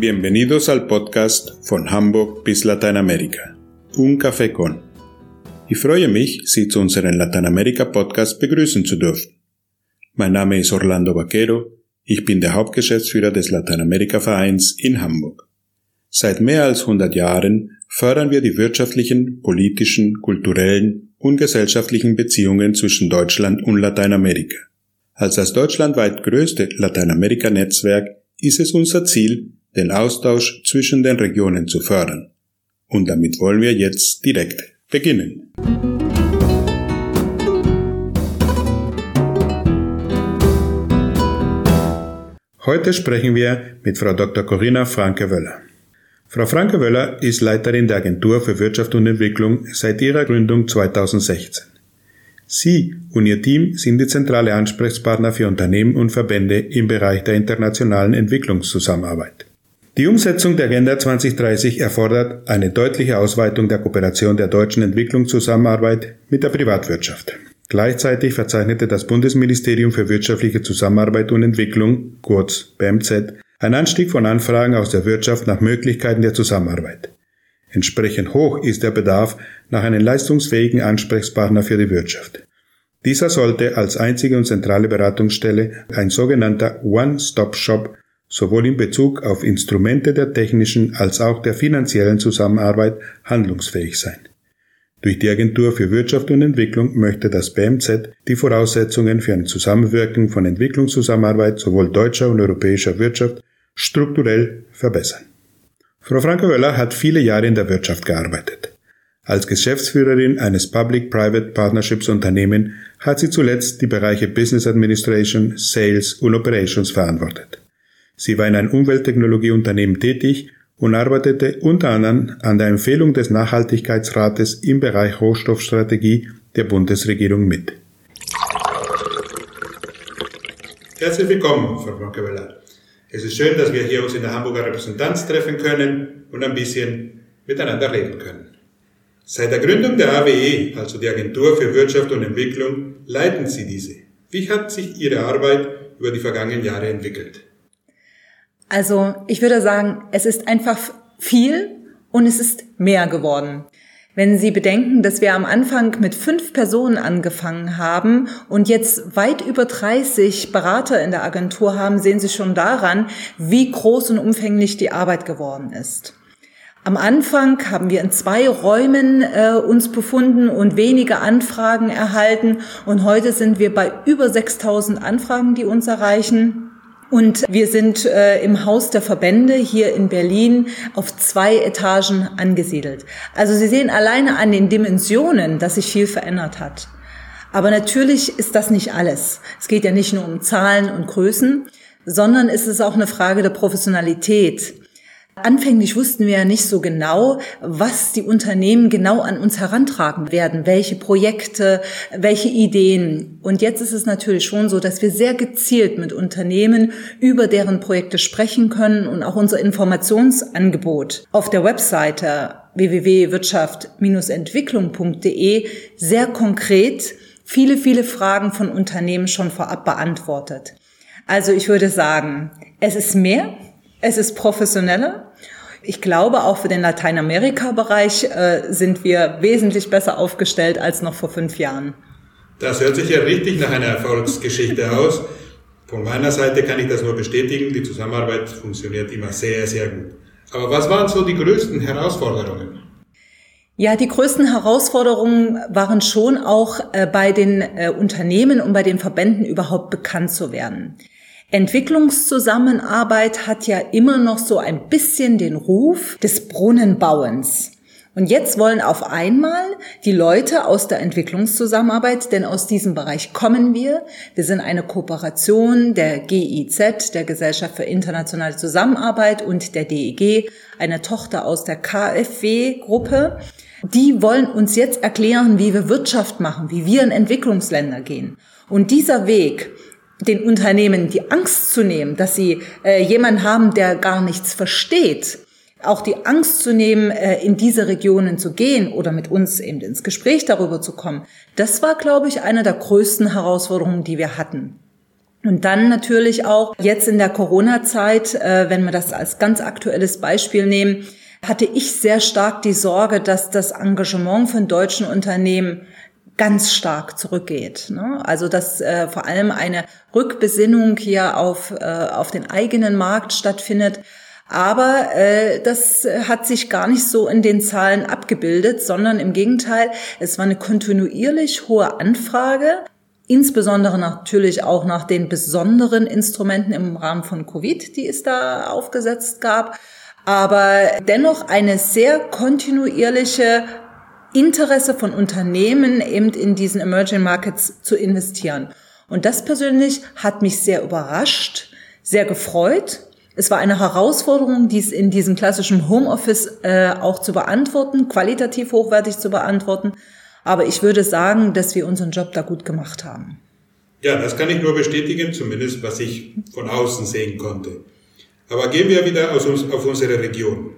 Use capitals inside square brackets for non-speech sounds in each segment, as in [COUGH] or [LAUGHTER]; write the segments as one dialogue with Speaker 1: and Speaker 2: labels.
Speaker 1: Bienvenidos al podcast von Hamburg bis Lateinamerika. Un Café con. Ich freue mich, Sie zu unserem Lateinamerika-Podcast begrüßen zu dürfen. Mein Name ist Orlando Vaquero, ich bin der Hauptgeschäftsführer des Lateinamerika-Vereins in Hamburg. Seit mehr als 100 Jahren fördern wir die wirtschaftlichen, politischen, kulturellen und gesellschaftlichen Beziehungen zwischen Deutschland und Lateinamerika. Als das deutschlandweit größte Lateinamerika-Netzwerk ist es unser Ziel, den Austausch zwischen den Regionen zu fördern. Und damit wollen wir jetzt direkt beginnen. Heute sprechen wir mit Frau Dr. Corinna Franke-Wöller. Frau Franke-Wöller ist Leiterin der Agentur für Wirtschaft und Entwicklung seit ihrer Gründung 2016. Sie und Ihr Team sind die zentrale Ansprechpartner für Unternehmen und Verbände im Bereich der internationalen Entwicklungszusammenarbeit. Die Umsetzung der Agenda 2030 erfordert eine deutliche Ausweitung der Kooperation der deutschen Entwicklungszusammenarbeit mit der Privatwirtschaft. Gleichzeitig verzeichnete das Bundesministerium für wirtschaftliche Zusammenarbeit und Entwicklung, kurz BMZ, einen Anstieg von Anfragen aus der Wirtschaft nach Möglichkeiten der Zusammenarbeit. Entsprechend hoch ist der Bedarf nach einem leistungsfähigen Ansprechpartner für die Wirtschaft. Dieser sollte als einzige und zentrale Beratungsstelle ein sogenannter One-Stop-Shop sowohl in Bezug auf Instrumente der technischen als auch der finanziellen Zusammenarbeit handlungsfähig sein. Durch die Agentur für Wirtschaft und Entwicklung möchte das BMZ die Voraussetzungen für ein Zusammenwirken von Entwicklungszusammenarbeit sowohl deutscher und europäischer Wirtschaft strukturell verbessern. Frau Franke-Wöller hat viele Jahre in der Wirtschaft gearbeitet. Als Geschäftsführerin eines Public-Private Partnerships Unternehmen hat sie zuletzt die Bereiche Business Administration, Sales und Operations verantwortet. Sie war in einem Umwelttechnologieunternehmen tätig und arbeitete unter anderem an der Empfehlung des Nachhaltigkeitsrates im Bereich Rohstoffstrategie der Bundesregierung mit. Herzlich willkommen, Frau Franke-Wöller. Es ist schön, dass wir hier uns in der Hamburger Repräsentanz treffen können und ein bisschen miteinander reden können. Seit der Gründung der AWE, also die Agentur für Wirtschaft und Entwicklung, leiten Sie diese. Wie hat sich Ihre Arbeit über die vergangenen Jahre entwickelt?
Speaker 2: Also ich würde sagen, es ist einfach viel und es ist mehr geworden. Wenn Sie bedenken, dass wir am Anfang mit fünf Personen angefangen haben und jetzt weit über 30 Berater in der Agentur haben, sehen Sie schon daran, wie groß und umfänglich die Arbeit geworden ist. Am Anfang haben wir in zwei Räumen äh, uns befunden und wenige Anfragen erhalten und heute sind wir bei über 6000 Anfragen, die uns erreichen. Und wir sind äh, im Haus der Verbände hier in Berlin auf zwei Etagen angesiedelt. Also Sie sehen alleine an den Dimensionen, dass sich viel verändert hat. Aber natürlich ist das nicht alles. Es geht ja nicht nur um Zahlen und Größen, sondern es ist auch eine Frage der Professionalität. Anfänglich wussten wir ja nicht so genau, was die Unternehmen genau an uns herantragen werden, welche Projekte, welche Ideen. Und jetzt ist es natürlich schon so, dass wir sehr gezielt mit Unternehmen über deren Projekte sprechen können und auch unser Informationsangebot auf der Webseite www.wirtschaft-entwicklung.de sehr konkret viele, viele Fragen von Unternehmen schon vorab beantwortet. Also ich würde sagen, es ist mehr, es ist professioneller. Ich glaube, auch für den Lateinamerika-Bereich äh, sind wir wesentlich besser aufgestellt als noch vor fünf Jahren.
Speaker 1: Das hört sich ja richtig nach einer Erfolgsgeschichte aus. Von meiner Seite kann ich das nur bestätigen. Die Zusammenarbeit funktioniert immer sehr, sehr gut. Aber was waren so die größten Herausforderungen?
Speaker 2: Ja, die größten Herausforderungen waren schon auch äh, bei den äh, Unternehmen und bei den Verbänden überhaupt bekannt zu werden. Entwicklungszusammenarbeit hat ja immer noch so ein bisschen den Ruf des Brunnenbauens. Und jetzt wollen auf einmal die Leute aus der Entwicklungszusammenarbeit, denn aus diesem Bereich kommen wir. Wir sind eine Kooperation der GIZ, der Gesellschaft für internationale Zusammenarbeit und der DEG, eine Tochter aus der KfW-Gruppe. Die wollen uns jetzt erklären, wie wir Wirtschaft machen, wie wir in Entwicklungsländer gehen. Und dieser Weg, den Unternehmen die Angst zu nehmen, dass sie äh, jemanden haben, der gar nichts versteht, auch die Angst zu nehmen, äh, in diese Regionen zu gehen oder mit uns eben ins Gespräch darüber zu kommen, das war, glaube ich, eine der größten Herausforderungen, die wir hatten. Und dann natürlich auch jetzt in der Corona-Zeit, äh, wenn wir das als ganz aktuelles Beispiel nehmen, hatte ich sehr stark die Sorge, dass das Engagement von deutschen Unternehmen ganz stark zurückgeht. Ne? Also dass äh, vor allem eine Rückbesinnung hier auf, äh, auf den eigenen Markt stattfindet. Aber äh, das hat sich gar nicht so in den Zahlen abgebildet, sondern im Gegenteil, es war eine kontinuierlich hohe Anfrage, insbesondere natürlich auch nach den besonderen Instrumenten im Rahmen von Covid, die es da aufgesetzt gab, aber dennoch eine sehr kontinuierliche Interesse von Unternehmen eben in diesen Emerging Markets zu investieren. Und das persönlich hat mich sehr überrascht, sehr gefreut. Es war eine Herausforderung, dies in diesem klassischen Homeoffice äh, auch zu beantworten, qualitativ hochwertig zu beantworten. Aber ich würde sagen, dass wir unseren Job da gut gemacht haben.
Speaker 1: Ja, das kann ich nur bestätigen, zumindest was ich von außen sehen konnte. Aber gehen wir wieder uns, auf unsere Region.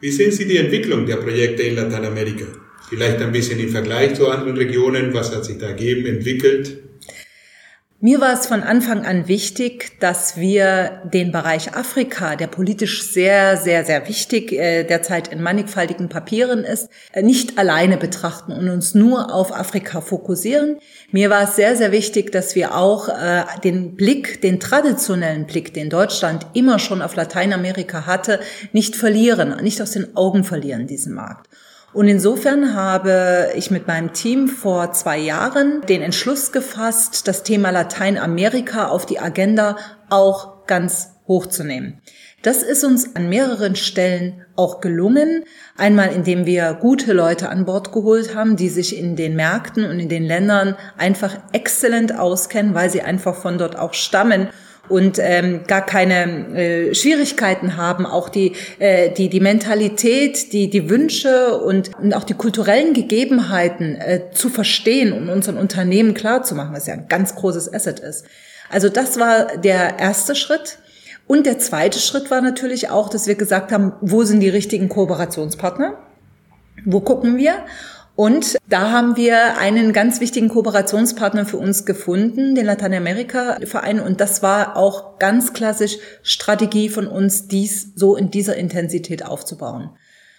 Speaker 1: Wie sehen Sie die Entwicklung der Projekte in Lateinamerika? Vielleicht ein bisschen im Vergleich zu anderen Regionen. Was hat sich da ergeben, entwickelt?
Speaker 2: Mir war es von Anfang an wichtig, dass wir den Bereich Afrika, der politisch sehr, sehr, sehr wichtig äh, derzeit in mannigfaltigen Papieren ist, äh, nicht alleine betrachten und uns nur auf Afrika fokussieren. Mir war es sehr, sehr wichtig, dass wir auch äh, den Blick, den traditionellen Blick, den Deutschland immer schon auf Lateinamerika hatte, nicht verlieren, nicht aus den Augen verlieren, diesen Markt. Und insofern habe ich mit meinem Team vor zwei Jahren den Entschluss gefasst, das Thema Lateinamerika auf die Agenda auch ganz hochzunehmen. Das ist uns an mehreren Stellen auch gelungen. Einmal, indem wir gute Leute an Bord geholt haben, die sich in den Märkten und in den Ländern einfach exzellent auskennen, weil sie einfach von dort auch stammen und ähm, gar keine äh, Schwierigkeiten haben, auch die, äh, die, die Mentalität, die, die Wünsche und, und auch die kulturellen Gegebenheiten äh, zu verstehen und unseren Unternehmen klarzumachen, was ja ein ganz großes Asset ist. Also das war der erste Schritt. Und der zweite Schritt war natürlich auch, dass wir gesagt haben, wo sind die richtigen Kooperationspartner? Wo gucken wir? Und da haben wir einen ganz wichtigen Kooperationspartner für uns gefunden, den Lateinamerika-Verein. Und das war auch ganz klassisch Strategie von uns, dies so in dieser Intensität aufzubauen.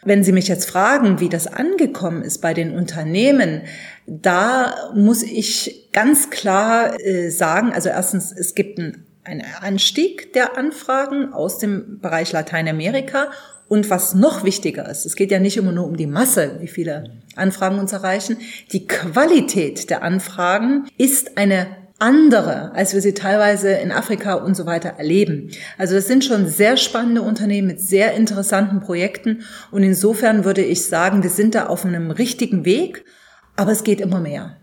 Speaker 2: Wenn Sie mich jetzt fragen, wie das angekommen ist bei den Unternehmen, da muss ich ganz klar äh, sagen, also erstens, es gibt einen, einen Anstieg der Anfragen aus dem Bereich Lateinamerika und was noch wichtiger ist, es geht ja nicht immer nur um die Masse, wie viele Anfragen uns erreichen. Die Qualität der Anfragen ist eine andere, als wir sie teilweise in Afrika und so weiter erleben. Also das sind schon sehr spannende Unternehmen mit sehr interessanten Projekten und insofern würde ich sagen, wir sind da auf einem richtigen Weg, aber es geht immer mehr.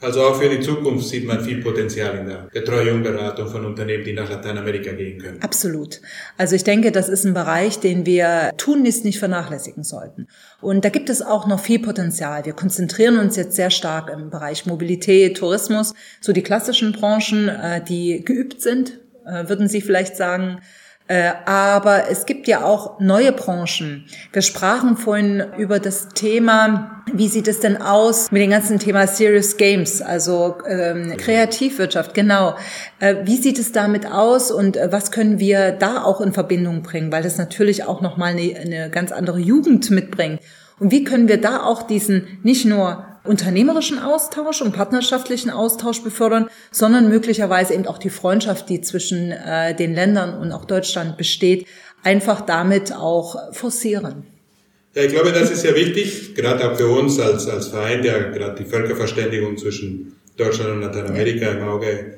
Speaker 1: Also auch für die Zukunft sieht man viel Potenzial in der Betreuung, Beratung von Unternehmen, die nach Lateinamerika gehen können.
Speaker 2: Absolut. Also ich denke, das ist ein Bereich, den wir tunlichst nicht vernachlässigen sollten. Und da gibt es auch noch viel Potenzial. Wir konzentrieren uns jetzt sehr stark im Bereich Mobilität, Tourismus, so die klassischen Branchen, äh, die geübt sind, äh, würden Sie vielleicht sagen. Äh, aber es gibt ja auch neue Branchen. Wir sprachen vorhin über das Thema, wie sieht es denn aus mit dem ganzen Thema Serious Games, also ähm, Kreativwirtschaft, genau. Äh, wie sieht es damit aus und äh, was können wir da auch in Verbindung bringen, weil das natürlich auch nochmal eine, eine ganz andere Jugend mitbringt. Und wie können wir da auch diesen nicht nur unternehmerischen Austausch und partnerschaftlichen Austausch befördern, sondern möglicherweise eben auch die Freundschaft, die zwischen äh, den Ländern und auch Deutschland besteht, einfach damit auch forcieren.
Speaker 1: Ja, ich glaube, das ist ja wichtig, gerade auch für uns als, als Verein, der gerade die Völkerverständigung zwischen Deutschland und Lateinamerika im Auge,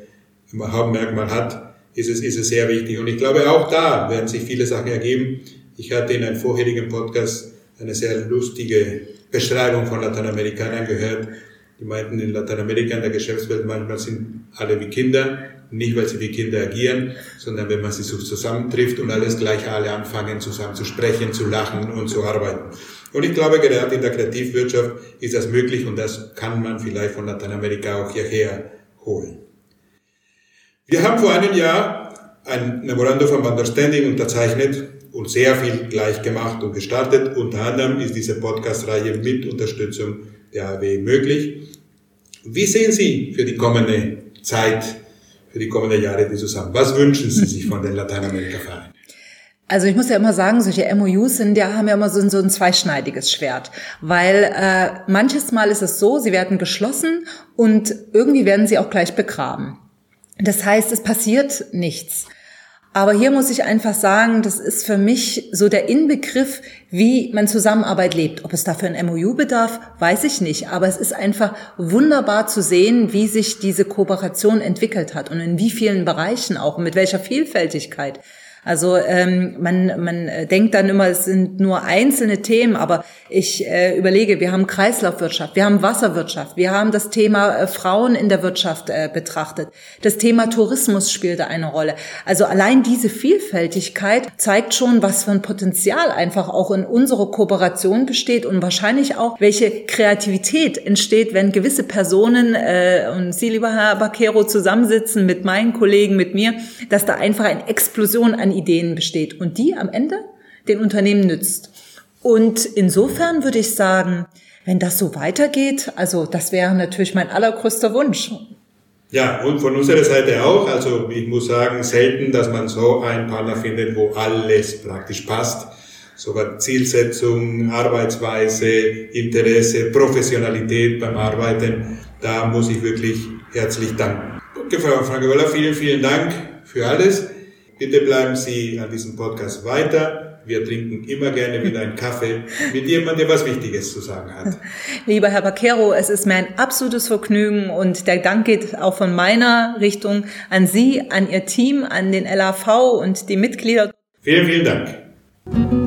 Speaker 1: im Hauptmerkmal hat, ist es, ist es sehr wichtig. Und ich glaube, auch da werden sich viele Sachen ergeben. Ich hatte in einem vorherigen Podcast eine sehr lustige Beschreibung von Lateinamerikanern gehört. Die meinten, in Lateinamerika, in der Geschäftswelt, manchmal sind alle wie Kinder. Nicht, weil sie wie Kinder agieren, sondern wenn man sie so zusammentrifft und alles gleich alle anfangen, zusammen zu sprechen, zu lachen und zu arbeiten. Und ich glaube, gerade in der Kreativwirtschaft ist das möglich und das kann man vielleicht von Lateinamerika auch hierher holen. Wir haben vor einem Jahr ein Memorandum of Understanding unterzeichnet und sehr viel gleich gemacht und gestartet. Unter anderem ist diese Podcast-Reihe mit Unterstützung der AW möglich. Wie sehen Sie für die kommende Zeit für die kommenden Jahre die zusammen? Was wünschen Sie sich von den Lateinamerika-Vereinen?
Speaker 2: Also ich muss ja immer sagen, solche MOUs sind ja, haben ja immer so, so ein zweischneidiges Schwert, weil äh, manches Mal ist es so, sie werden geschlossen und irgendwie werden sie auch gleich begraben. Das heißt, es passiert nichts. Aber hier muss ich einfach sagen, das ist für mich so der Inbegriff, wie man Zusammenarbeit lebt. Ob es dafür ein MOU bedarf, weiß ich nicht. Aber es ist einfach wunderbar zu sehen, wie sich diese Kooperation entwickelt hat und in wie vielen Bereichen auch und mit welcher Vielfältigkeit. Also ähm, man, man äh, denkt dann immer, es sind nur einzelne Themen, aber ich äh, überlege, wir haben Kreislaufwirtschaft, wir haben Wasserwirtschaft, wir haben das Thema äh, Frauen in der Wirtschaft äh, betrachtet, das Thema Tourismus spielte eine Rolle. Also allein diese Vielfältigkeit zeigt schon, was für ein Potenzial einfach auch in unserer Kooperation besteht und wahrscheinlich auch, welche Kreativität entsteht, wenn gewisse Personen äh, und Sie, lieber Herr Baquero, zusammensitzen mit meinen Kollegen, mit mir, dass da einfach eine Explosion an Ideen besteht und die am Ende den Unternehmen nützt. Und insofern würde ich sagen, wenn das so weitergeht, also das wäre natürlich mein allergrößter Wunsch.
Speaker 1: Ja, und von unserer Seite auch. Also ich muss sagen, selten, dass man so einen Partner findet, wo alles praktisch passt. Sogar Zielsetzung, Arbeitsweise, Interesse, Professionalität beim Arbeiten. Da muss ich wirklich herzlich danken. Frau Franke Wöller, vielen, vielen Dank für alles. Bitte bleiben Sie an diesem Podcast weiter. Wir trinken immer gerne wieder einen Kaffee mit jemandem, der was Wichtiges zu sagen hat. [LAUGHS]
Speaker 2: Lieber Herr Baquero, es ist mir ein absolutes Vergnügen und der Dank geht auch von meiner Richtung an Sie, an Ihr Team, an den LAV und die Mitglieder.
Speaker 1: Vielen, vielen Dank.